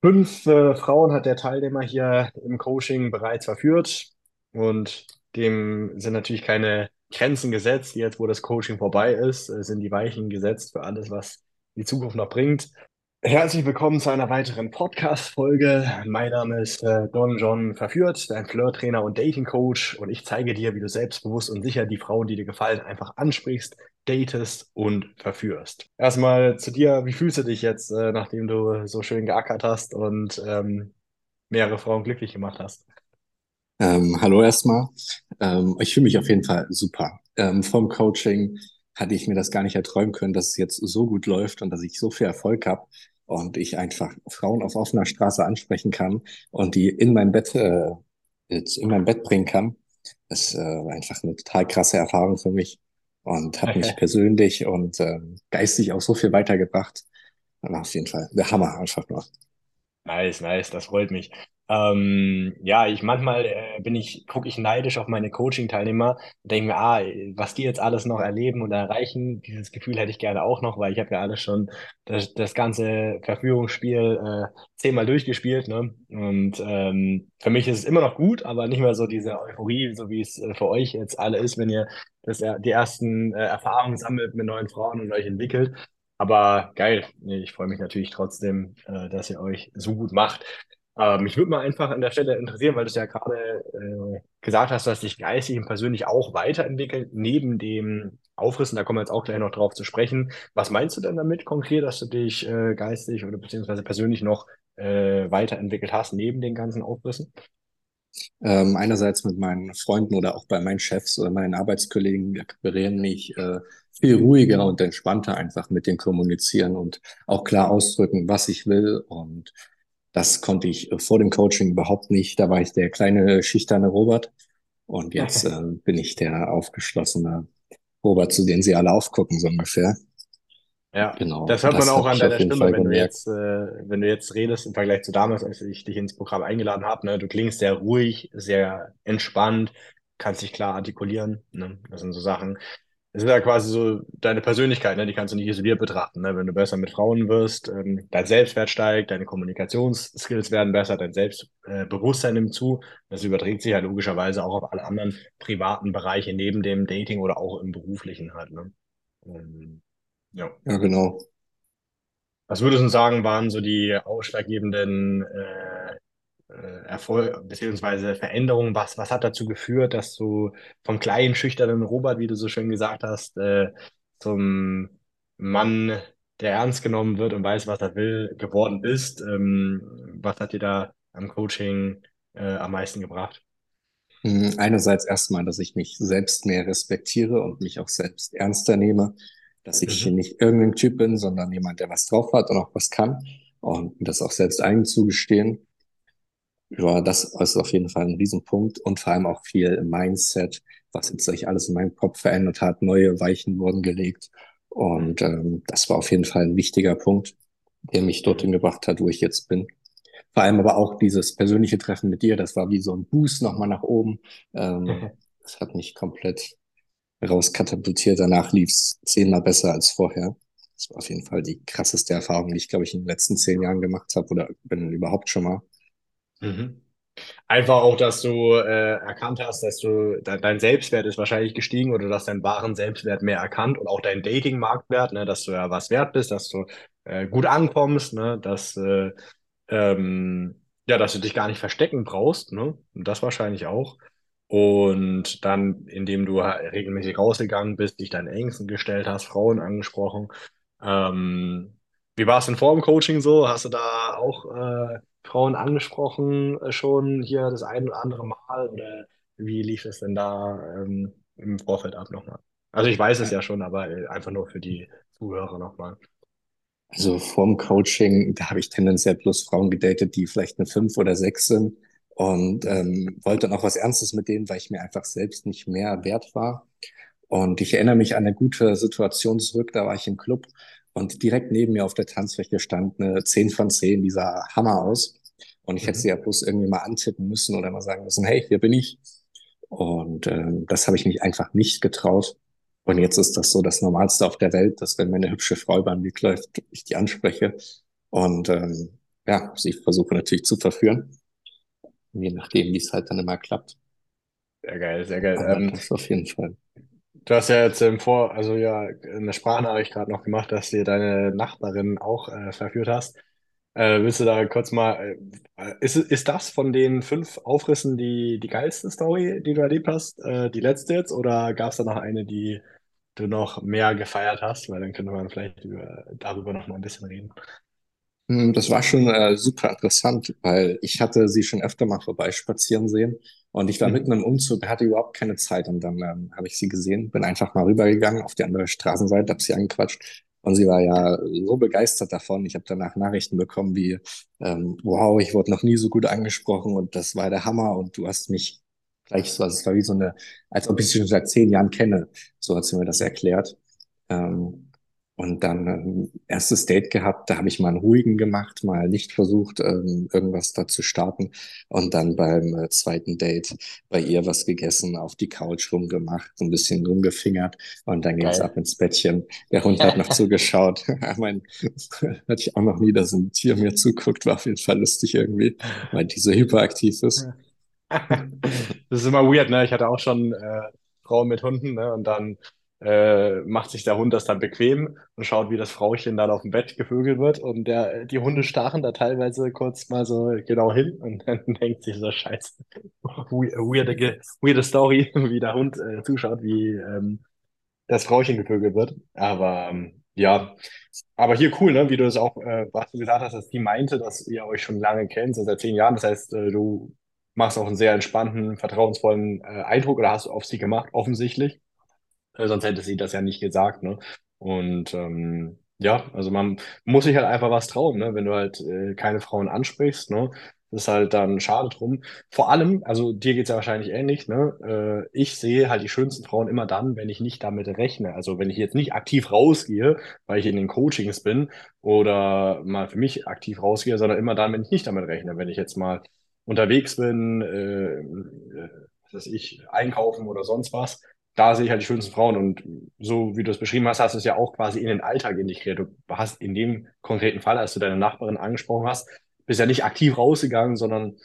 Fünf äh, Frauen hat der Teilnehmer hier im Coaching bereits verführt und dem sind natürlich keine Grenzen gesetzt. Jetzt, wo das Coaching vorbei ist, äh, sind die Weichen gesetzt für alles, was die Zukunft noch bringt. Herzlich willkommen zu einer weiteren Podcast-Folge. Mein Name ist äh, Don John Verführt, dein Flirt-Trainer und Dating-Coach und ich zeige dir, wie du selbstbewusst und sicher die Frauen, die dir gefallen, einfach ansprichst, datest und verführst. Erstmal zu dir, wie fühlst du dich jetzt, äh, nachdem du so schön geackert hast und ähm, mehrere Frauen glücklich gemacht hast? Ähm, hallo erstmal. Ähm, ich fühle mich auf jeden Fall super. Ähm, vom Coaching hatte ich mir das gar nicht erträumen können, dass es jetzt so gut läuft und dass ich so viel Erfolg habe und ich einfach Frauen auf offener Straße ansprechen kann und die in mein Bett äh, jetzt in mein Bett bringen kann. Das äh, war einfach eine total krasse Erfahrung für mich und hat mich persönlich und äh, geistig auch so viel weitergebracht. War auf jeden Fall der Hammer einfach nur. Nice, nice, das freut mich. Ähm, ja, ich manchmal äh, bin ich, gucke ich neidisch auf meine Coaching-Teilnehmer und denke mir, ah, was die jetzt alles noch erleben und erreichen, dieses Gefühl hätte ich gerne auch noch, weil ich habe ja alles schon das, das ganze Verführungsspiel äh, zehnmal durchgespielt, ne? Und ähm, für mich ist es immer noch gut, aber nicht mehr so diese Euphorie, so wie es äh, für euch jetzt alle ist, wenn ihr das, die ersten äh, Erfahrungen sammelt mit neuen Frauen und euch entwickelt. Aber geil, ich freue mich natürlich trotzdem, äh, dass ihr euch so gut macht. Äh, mich würde mal einfach an der Stelle interessieren, weil du es ja gerade äh, gesagt hast, dass dich geistig und persönlich auch weiterentwickelt, neben dem Aufrissen, da kommen wir jetzt auch gleich noch drauf zu sprechen. Was meinst du denn damit konkret, dass du dich äh, geistig oder beziehungsweise persönlich noch äh, weiterentwickelt hast, neben den ganzen Aufrissen? Ähm, einerseits mit meinen Freunden oder auch bei meinen Chefs oder meinen Arbeitskollegen akquirieren mich äh, viel ruhiger und entspannter einfach mit dem kommunizieren und auch klar ausdrücken, was ich will. Und das konnte ich vor dem Coaching überhaupt nicht. Da war ich der kleine, schüchterne Robert. Und jetzt äh, bin ich der aufgeschlossene Robert, zu dem sie alle aufgucken, so ungefähr. Ja, genau. Das hört man auch an deiner Stimme, wenn du jetzt, äh, wenn du jetzt redest im Vergleich zu damals, als ich dich ins Programm eingeladen habe. Ne? Du klingst sehr ruhig, sehr entspannt, kannst dich klar artikulieren. Ne? Das sind so Sachen. Das ist ja quasi so deine Persönlichkeit, ne? die kannst du nicht isoliert betrachten. Ne? Wenn du besser mit Frauen wirst, ähm, dein Selbstwert steigt, deine Kommunikationsskills werden besser, dein Selbstbewusstsein nimmt zu. Das überträgt sich ja logischerweise auch auf alle anderen privaten Bereiche neben dem Dating oder auch im beruflichen halt. Ne? Ähm, ja. Ja, genau. Was würdest du sagen, waren so die ausschlaggebenden äh, Erfolg beziehungsweise Veränderungen? Was, was hat dazu geführt, dass du vom kleinen, schüchternen Robert, wie du so schön gesagt hast, äh, zum Mann, der ernst genommen wird und weiß, was er will, geworden bist? Ähm, was hat dir da am Coaching äh, am meisten gebracht? Hm, einerseits erstmal, dass ich mich selbst mehr respektiere und mich auch selbst ernster nehme dass ich mhm. nicht irgendein Typ bin, sondern jemand, der was drauf hat und auch was kann und das auch selbst zugestehen. Ja, das ist auf jeden Fall ein Riesenpunkt und vor allem auch viel Mindset, was jetzt sich alles in meinem Kopf verändert hat. Neue Weichen wurden gelegt und ähm, das war auf jeden Fall ein wichtiger Punkt, der mich dorthin gebracht hat, wo ich jetzt bin. Vor allem aber auch dieses persönliche Treffen mit dir, das war wie so ein Boost nochmal nach oben. Ähm, mhm. Das hat mich komplett rauskatapultiert. Danach lief es zehnmal besser als vorher. Das war auf jeden Fall die krasseste Erfahrung, die ich, glaube ich, in den letzten zehn Jahren gemacht habe oder bin überhaupt schon mal. Mhm. Einfach auch, dass du äh, erkannt hast, dass du de dein Selbstwert ist wahrscheinlich gestiegen oder dass dein wahren Selbstwert mehr erkannt und auch dein Dating-Marktwert, ne, dass du ja was wert bist, dass du äh, gut ankommst, ne, dass äh, ähm, ja, dass du dich gar nicht verstecken brauchst, ne, das wahrscheinlich auch. Und dann, indem du regelmäßig rausgegangen bist, dich deinen Ängsten gestellt hast, Frauen angesprochen. Ähm, wie war es denn vor dem Coaching so? Hast du da auch äh, Frauen angesprochen äh, schon hier das ein oder andere Mal? Oder wie lief es denn da ähm, im Vorfeld ab nochmal? Also ich weiß es ja schon, aber äh, einfach nur für die Zuhörer nochmal. Also vorm Coaching, da habe ich tendenziell bloß Frauen gedatet, die vielleicht eine fünf oder sechs sind und ähm, wollte dann auch was Ernstes mit denen, weil ich mir einfach selbst nicht mehr wert war. Und ich erinnere mich an eine gute Situation zurück, da war ich im Club und direkt neben mir auf der Tanzfläche stand eine 10 von 10, die sah Hammer aus. Und ich hätte mhm. sie ja bloß irgendwie mal antippen müssen oder mal sagen müssen, hey, hier bin ich. Und ähm, das habe ich mich einfach nicht getraut. Und jetzt ist das so das Normalste auf der Welt, dass wenn mir eine hübsche Frau über den Weg läuft, ich die anspreche. Und ähm, ja, ich versuche natürlich zu verführen. Je nachdem, wie es halt dann immer klappt. Sehr geil, sehr geil. Aber Ähm, das auf jeden Fall. du hast ja jetzt im Vor, also ja, eine Sprachnachricht gerade noch gemacht, dass dir deine Nachbarin auch äh, verführt hast. Äh, willst du da kurz mal, äh, ist, ist das von den fünf Aufrissen die, die geilste Story, die du erlebt hast, äh, die letzte jetzt, oder gab es da noch eine, die du noch mehr gefeiert hast? Weil dann könnte man vielleicht über, darüber noch mal ein bisschen reden. Hm, Das war schon äh, super interessant, weil ich hatte sie schon öfter mal vorbeispazieren sehen und ich war Mhm. mitten im Umzug, hatte überhaupt keine Zeit und dann ähm, habe ich sie gesehen, bin einfach mal rübergegangen auf die andere Straßenseite, habe sie angequatscht und sie war ja so begeistert davon. Ich habe danach Nachrichten bekommen wie, ähm, wow, ich wurde noch nie so gut angesprochen und das war der Hammer und du hast mich gleich so, also es war wie so eine, als ob ich sie schon seit zehn Jahren kenne, so hat sie mir das erklärt. Ähm, und dann ähm, erstes Date gehabt, da habe ich mal einen ruhigen gemacht, mal nicht versucht, ähm, irgendwas da zu starten. Und dann beim äh, zweiten Date bei ihr was gegessen, auf die Couch rumgemacht, so ein bisschen rumgefingert und dann ging's ab Geil. ins Bettchen. Der Hund hat noch zugeschaut. Ich mein, hatte ich auch noch nie, dass ein Tier mir zuguckt, war auf jeden Fall lustig irgendwie, weil die so hyperaktiv ist. Das ist immer weird, ne? Ich hatte auch schon äh, Frauen mit Hunden, ne? Und dann äh, macht sich der Hund das dann bequem und schaut, wie das Frauchen dann auf dem Bett gevögelt wird. Und der, die Hunde starren da teilweise kurz mal so genau hin und dann denkt sich so, Scheiße, we- weirde, weirde Story, wie der Hund äh, zuschaut, wie ähm, das Frauchen gevögelt wird. Aber ähm, ja, aber hier cool, ne? Wie du das auch, äh, was du gesagt hast, dass die meinte, dass ihr euch schon lange kennt, so seit zehn Jahren. Das heißt, äh, du machst auch einen sehr entspannten, vertrauensvollen äh, Eindruck oder hast du auf sie gemacht, offensichtlich. Äh, sonst hätte sie das ja nicht gesagt, ne? Und ähm, ja, also man muss sich halt einfach was trauen, ne? Wenn du halt äh, keine Frauen ansprichst, ne? Das ist halt dann schade drum. Vor allem, also dir geht's ja wahrscheinlich ähnlich, ne? Äh, ich sehe halt die schönsten Frauen immer dann, wenn ich nicht damit rechne. Also wenn ich jetzt nicht aktiv rausgehe, weil ich in den Coachings bin oder mal für mich aktiv rausgehe, sondern immer dann, wenn ich nicht damit rechne. Wenn ich jetzt mal unterwegs bin, äh, äh, was weiß ich, einkaufen oder sonst was da sehe ich halt die schönsten Frauen. Und so wie du es beschrieben hast, hast du es ja auch quasi in den Alltag integriert. Du hast in dem konkreten Fall, als du deine Nachbarin angesprochen hast, bist ja nicht aktiv rausgegangen, sondern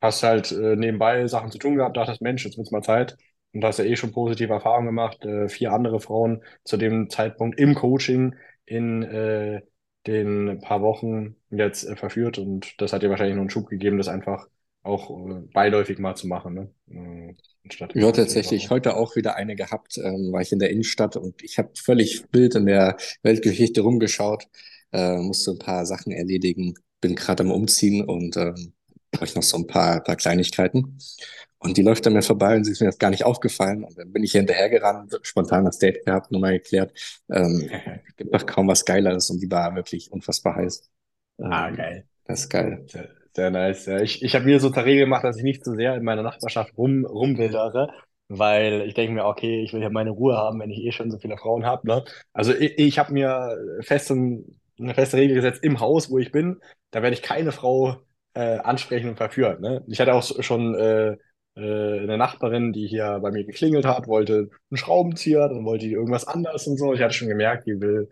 hast halt äh, nebenbei Sachen zu tun gehabt, dachtest, Mensch, jetzt wird's mal Zeit. Und hast ja eh schon positive Erfahrungen gemacht. Äh, vier andere Frauen zu dem Zeitpunkt im Coaching in äh, den paar Wochen jetzt äh, verführt. Und das hat dir wahrscheinlich noch einen Schub gegeben, das einfach auch äh, beiläufig mal zu machen, ne? Äh, anstatt Ja, tatsächlich heute auch wieder eine gehabt, ähm, war ich in der Innenstadt und ich habe völlig wild in der Weltgeschichte rumgeschaut, äh, musste ein paar Sachen erledigen, bin gerade am Umziehen und ähm, habe ich noch so ein paar, paar Kleinigkeiten. Und die läuft an mir vorbei und sie ist mir jetzt gar nicht aufgefallen. Und dann bin ich hier hinterhergerannt, spontan das Date gehabt, Nummer geklärt. Ähm, gibt doch kaum was Geileres und die war wirklich unfassbar heiß. Ah, Ähm, geil. das ist geil. Sehr, nice. Ich ich habe mir so zur Regel gemacht, dass ich nicht zu sehr in meiner Nachbarschaft rum, rumwildere, weil ich denke mir, okay, ich will ja meine Ruhe haben, wenn ich eh schon so viele Frauen habe, ne? Also ich, ich habe mir fest eine feste Regel gesetzt im Haus, wo ich bin, da werde ich keine Frau äh, ansprechen und verführen, ne? Ich hatte auch schon äh, äh, eine Nachbarin, die hier bei mir geklingelt hat, wollte einen Schraubenzieher, dann wollte die irgendwas anderes und so. Ich hatte schon gemerkt, die will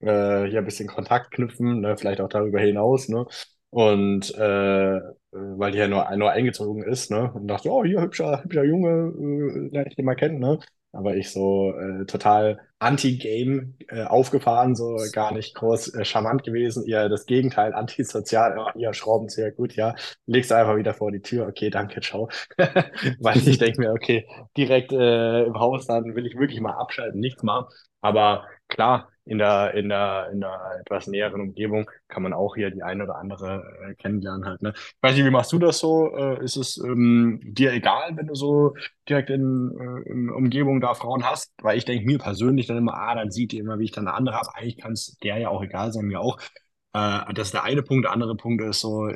äh, hier ein bisschen Kontakt knüpfen, ne, vielleicht auch darüber hinaus, ne? Und äh, weil die ja nur, nur eingezogen ist, ne? Und dachte, oh, hier hübscher, hübscher Junge, äh, lerne ich den mal kennen, ne? Aber ich so äh, total anti-Game äh, aufgefahren, so gar nicht groß äh, charmant gewesen, eher das Gegenteil, antisozial, ja, ja, Schraubenzieher, gut, ja, legst einfach wieder vor die Tür, okay, danke, ciao. Weil ich denke mir, okay, direkt äh, im Haus, dann will ich wirklich mal abschalten, nichts machen. Aber klar, in der, in der, in der etwas näheren Umgebung kann man auch hier die eine oder andere äh, kennenlernen halt, ne? Ich weiß nicht, wie machst du das so? Äh, ist es ähm, dir egal, wenn du so direkt in, äh, in Umgebung da Frauen hast? Weil ich denke mir persönlich dann immer, ah, dann sieht die immer, wie ich dann eine andere habe. Eigentlich kann es der ja auch egal sein, mir auch. Äh, das ist der eine Punkt. Der andere Punkt ist so,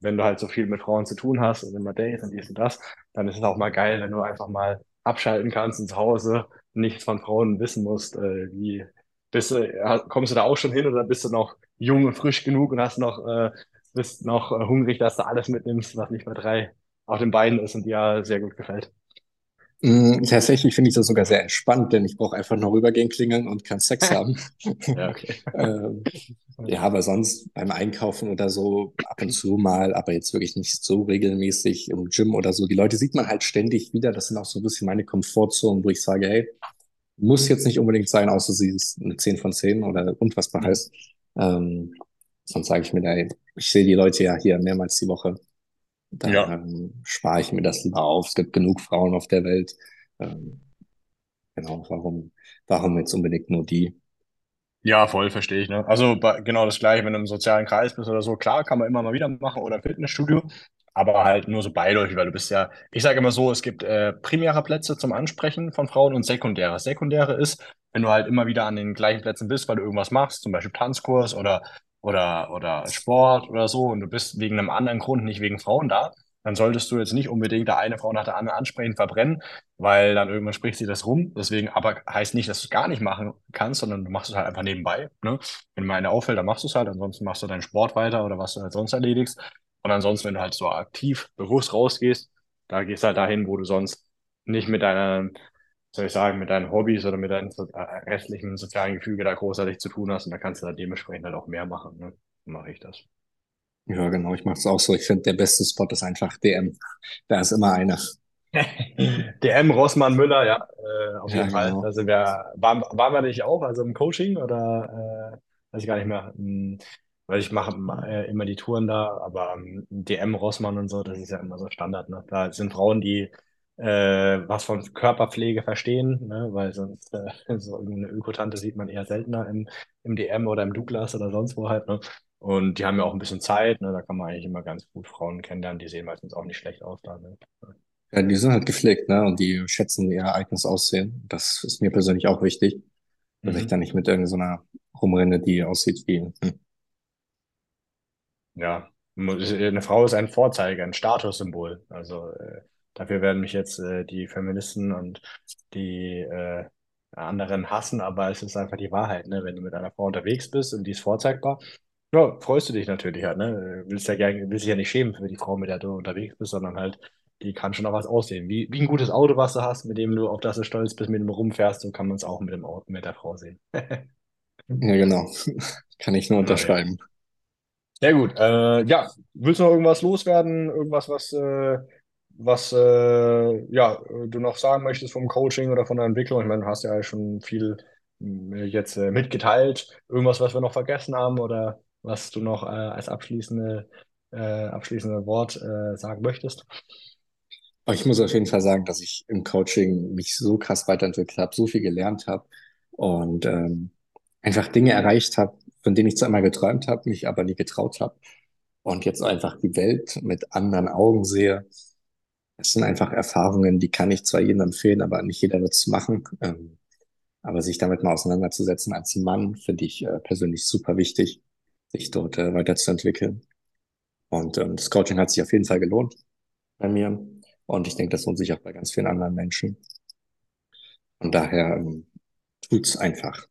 wenn du halt so viel mit Frauen zu tun hast und immer Dates und dies und das, dann ist es auch mal geil, wenn du einfach mal abschalten kannst und zu Hause nichts von Frauen wissen musst, äh, wie bist du, ja, kommst du da auch schon hin oder bist du noch jung und frisch genug und hast noch, äh, bist noch äh, hungrig, dass du alles mitnimmst, was nicht bei drei auf den Beinen ist und dir sehr gut gefällt? Mm, Tatsächlich finde ich das sogar sehr entspannt, denn ich brauche einfach nur rübergehen, klingeln und kann Sex haben. Ja, okay. Ähm, ja, aber sonst beim Einkaufen oder so ab und zu mal, aber jetzt wirklich nicht so regelmäßig im Gym oder so. Die Leute sieht man halt ständig wieder. Das sind auch so ein bisschen meine Komfortzonen, wo ich sage, hey, muss jetzt nicht unbedingt sein, außer sie ist eine 10 von 10 oder unfassbar heiß. Ähm, sonst sage ich mir, ey, ich sehe die Leute ja hier mehrmals die Woche. Da Ja. ähm, spare ich mir das lieber auf. Es gibt genug Frauen auf der Welt. Ähm, genau, warum, warum jetzt unbedingt nur die? Ja, voll, verstehe ich, ne? Also bei, genau das Gleiche, wenn du im sozialen Kreis bist oder so, klar, kann man immer mal wieder machen oder im Fitnessstudio, aber halt nur so beiläufig, weil du bist ja, ich sage immer so, es gibt äh, primäre Plätze zum Ansprechen von Frauen und sekundäre. Sekundäre ist, wenn du halt immer wieder an den gleichen Plätzen bist, weil du irgendwas machst, zum Beispiel Tanzkurs oder, oder, oder Sport oder so und du bist wegen einem anderen Grund, nicht wegen Frauen da, dann solltest du jetzt nicht unbedingt da eine Frau nach der anderen ansprechen, verbrennen, weil dann irgendwann spricht sie das rum. Deswegen aber heißt nicht, dass du es gar nicht machen kannst, sondern du machst es halt einfach nebenbei. Ne? Wenn mal eine auffällt, dann machst du es halt, ansonsten machst du deinen Sport weiter oder was du halt sonst erledigst. Und ansonsten, wenn du halt so aktiv, bewusst rausgehst, da gehst du halt dahin, wo du sonst nicht mit deiner, soll ich sagen, mit deinen Hobbys oder mit deinem so, äh, restlichen sozialen Gefüge da großartig zu tun hast. Und da kannst du da dementsprechend halt auch mehr machen. Ne? Dann mache ich das. Ja, genau, ich mache es auch so. Ich finde, der beste Spot ist einfach DM. Da ist immer einer. DM Rossmann Müller, ja, äh, auf Ja, jeden Fall. genau. Sind wir, waren, waren wir nicht auch, also im Coaching oder äh, weiß ich gar nicht mehr. Hm, weil ich mache äh, immer die Touren da, aber ähm, DM Rossmann und so, das ist ja immer so Standard, ne? Da sind Frauen, die äh, was von Körperpflege verstehen, ne? Weil sonst äh, so eine Ökotante sieht man eher seltener im, im DM oder im Douglas oder sonst wo halt, ne? Und die haben ja auch ein bisschen Zeit, ne? Da kann man eigentlich immer ganz gut Frauen kennenlernen, die sehen meistens auch nicht schlecht aus da, ne? Ja, die sind halt gepflegt, ne? Und die schätzen ihr eigenes Aussehen. Das ist mir persönlich auch wichtig, dass ich da Mhm. nicht mit irgendeiner rumrenne, die aussieht wie, hm. Ja, eine Frau ist ein Vorzeige, ein Statussymbol. Also äh, dafür werden mich jetzt äh, die Feministen und die äh, anderen hassen, aber es ist einfach die Wahrheit, ne? Wenn du mit einer Frau unterwegs bist und die ist vorzeigbar, ja, freust du dich natürlich halt, ne? Willst ja gerne, willst dich ja nicht schämen für die Frau, mit der du unterwegs bist, sondern halt, die kann schon auch was aussehen. Wie, wie ein gutes Auto, was du hast, mit dem du auf das du stolz bist, mit dem du rumfährst, so kann man es auch mit dem Auto, mit der Frau sehen. Ja, genau. Kann ich nur ja. unterschreiben. Sehr gut. Äh, ja, willst du noch irgendwas loswerden? Irgendwas, was, äh, was äh, ja, du noch sagen möchtest vom Coaching oder von der Entwicklung? Ich meine, du hast ja schon viel äh, jetzt äh, mitgeteilt. Irgendwas, was wir noch vergessen haben oder was du noch äh, als abschließende, äh, abschließende Wort äh, sagen möchtest? Ich muss auf jeden Fall sagen, dass ich im Coaching mich so krass weiterentwickelt habe, so viel gelernt habe und ähm, einfach Dinge erreicht habe, von denen ich zwar immer geträumt habe, mich aber nie getraut habe. Und jetzt einfach die Welt mit anderen Augen sehe. Es sind einfach Erfahrungen, die kann ich zwar jedem empfehlen, aber nicht jeder wird es machen. Ähm, aber sich damit mal auseinanderzusetzen als Mann, finde ich äh, persönlich super wichtig, sich dort äh, weiterzuentwickeln. Und ähm, das Coaching hat sich auf jeden Fall gelohnt bei mir. Und ich denke, das lohnt sich auch bei ganz vielen anderen Menschen. Von daher ähm, tut's einfach.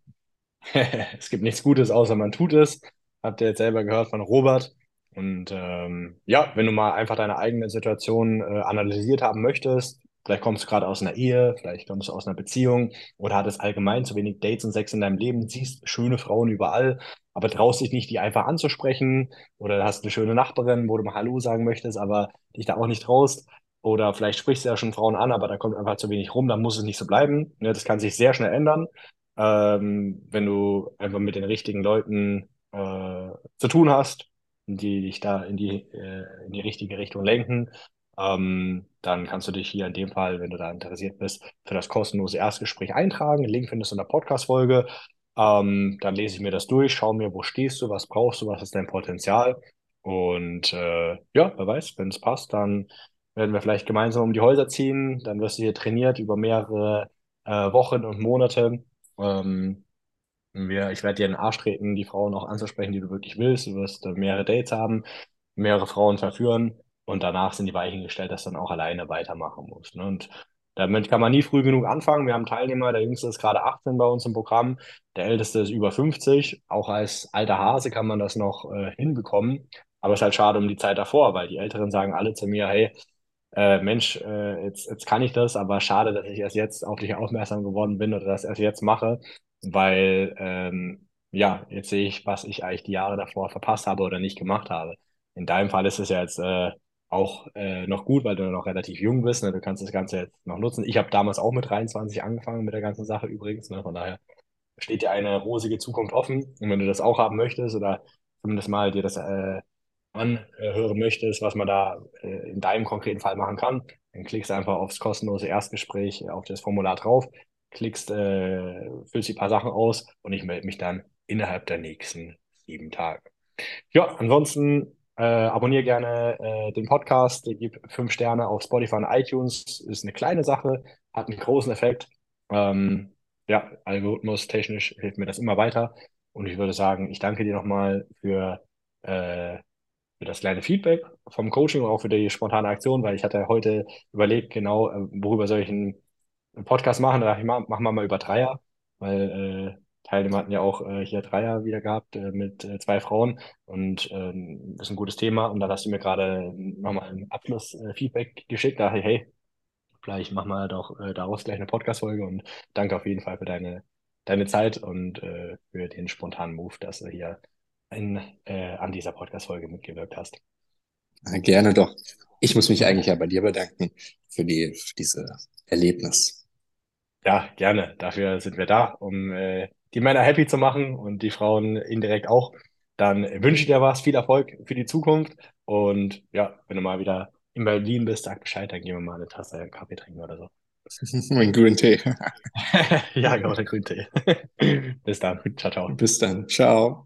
Es gibt nichts Gutes, außer man tut es. Habt ihr jetzt selber gehört von Robert. Und ähm, ja, wenn du mal einfach deine eigene Situation äh, analysiert haben möchtest, vielleicht kommst du gerade aus einer Ehe, vielleicht kommst du aus einer Beziehung oder hattest allgemein zu wenig Dates und Sex in deinem Leben, siehst schöne Frauen überall, aber traust dich nicht, die einfach anzusprechen oder hast eine schöne Nachbarin, wo du mal Hallo sagen möchtest, aber dich da auch nicht traust. Oder vielleicht sprichst du ja schon Frauen an, aber da kommt einfach zu wenig rum, dann muss es nicht so bleiben. Ne, das kann sich sehr schnell ändern ähm, wenn du einfach mit den richtigen Leuten äh, zu tun hast, die dich da in die, äh, in die richtige Richtung lenken, ähm, dann kannst du dich hier in dem Fall, wenn du da interessiert bist, für das kostenlose Erstgespräch eintragen. Den Link findest du in der Podcast-Folge. Ähm, dann lese ich mir das durch, schaue mir, wo stehst du, was brauchst du, was ist dein Potenzial. Und äh, ja, wer weiß, wenn es passt, dann werden wir vielleicht gemeinsam um die Häuser ziehen. Dann wirst du hier trainiert über mehrere äh, Wochen und Monate. Ähm, wir, ich werde dir in den Arsch treten, die Frauen auch anzusprechen, die du wirklich willst. Du wirst äh, mehrere Dates haben, mehrere Frauen verführen und danach sind die Weichen gestellt, dass du dann auch alleine weitermachen musst. Ne? Und damit kann man nie früh genug anfangen. Wir haben Teilnehmer, der Jüngste ist gerade 18 bei uns im Programm, der Älteste ist über 50. Auch als alter Hase kann man das noch äh, hinbekommen. Aber es ist halt schade um die Zeit davor, weil die Älteren sagen alle zu mir, hey, äh, Mensch, äh, jetzt, jetzt kann ich das, aber schade, dass ich erst jetzt auf dich aufmerksam geworden bin oder das erst jetzt mache, weil ähm, ja, jetzt sehe ich, was ich eigentlich die Jahre davor verpasst habe oder nicht gemacht habe. In deinem Fall ist es ja jetzt äh, auch äh, noch gut, weil du noch relativ jung bist. Ne? Du kannst das Ganze jetzt noch nutzen. Ich habe damals auch mit 23 angefangen mit der ganzen Sache übrigens. Ne? Von daher steht dir eine rosige Zukunft offen. Und wenn du das auch haben möchtest oder zumindest mal dir das äh, anhören möchtest, was man da äh, in deinem konkreten Fall machen kann, dann klickst du einfach aufs kostenlose Erstgespräch, auf das Formular drauf, klickst, äh, füllst die paar Sachen aus und ich melde mich dann innerhalb der nächsten sieben Tage. Ja, ansonsten äh, abonniere gerne äh, den Podcast, gib fünf Sterne auf Spotify und iTunes. Ist eine kleine Sache, hat einen großen Effekt. Ähm, ja, Algorithmus technisch hilft mir das immer weiter. Und ich würde sagen, ich danke dir nochmal für, äh, für das kleine Feedback vom Coaching und auch für die spontane Aktion, weil ich hatte heute überlegt, genau, äh, worüber soll ich einen Podcast machen. Da dachte ich, machen wir mal über Dreier, weil äh, Teilnehmer hatten ja auch äh, hier Dreier wieder gehabt äh, mit äh, zwei Frauen und ähm, das ist ein gutes Thema. Und dann hast du mir gerade nochmal ein Abschlussfeedback geschickt. Da dachte ich, hey, vielleicht machen wir doch äh, daraus gleich eine Podcast-Folge und danke auf jeden Fall für deine, deine Zeit und äh, für den spontanen Move, dass du hier in, äh, an dieser Podcast-Folge mitgewirkt hast. Gerne doch. Ich muss mich eigentlich ja bei dir bedanken für, die, für diese Erlebnis. Ja, gerne. Dafür sind wir da, um äh, die Männer happy zu machen und die Frauen indirekt auch. Dann wünsche ich dir was, viel Erfolg für die Zukunft. Und ja, wenn du mal wieder in Berlin bist, sag Bescheid, dann gehen wir mal eine Tasse Kaffee trinken oder so. Mein grünen Tee. ja, genau, der grünen Tee. Bis dann. Ciao, ciao. Bis dann. Ciao.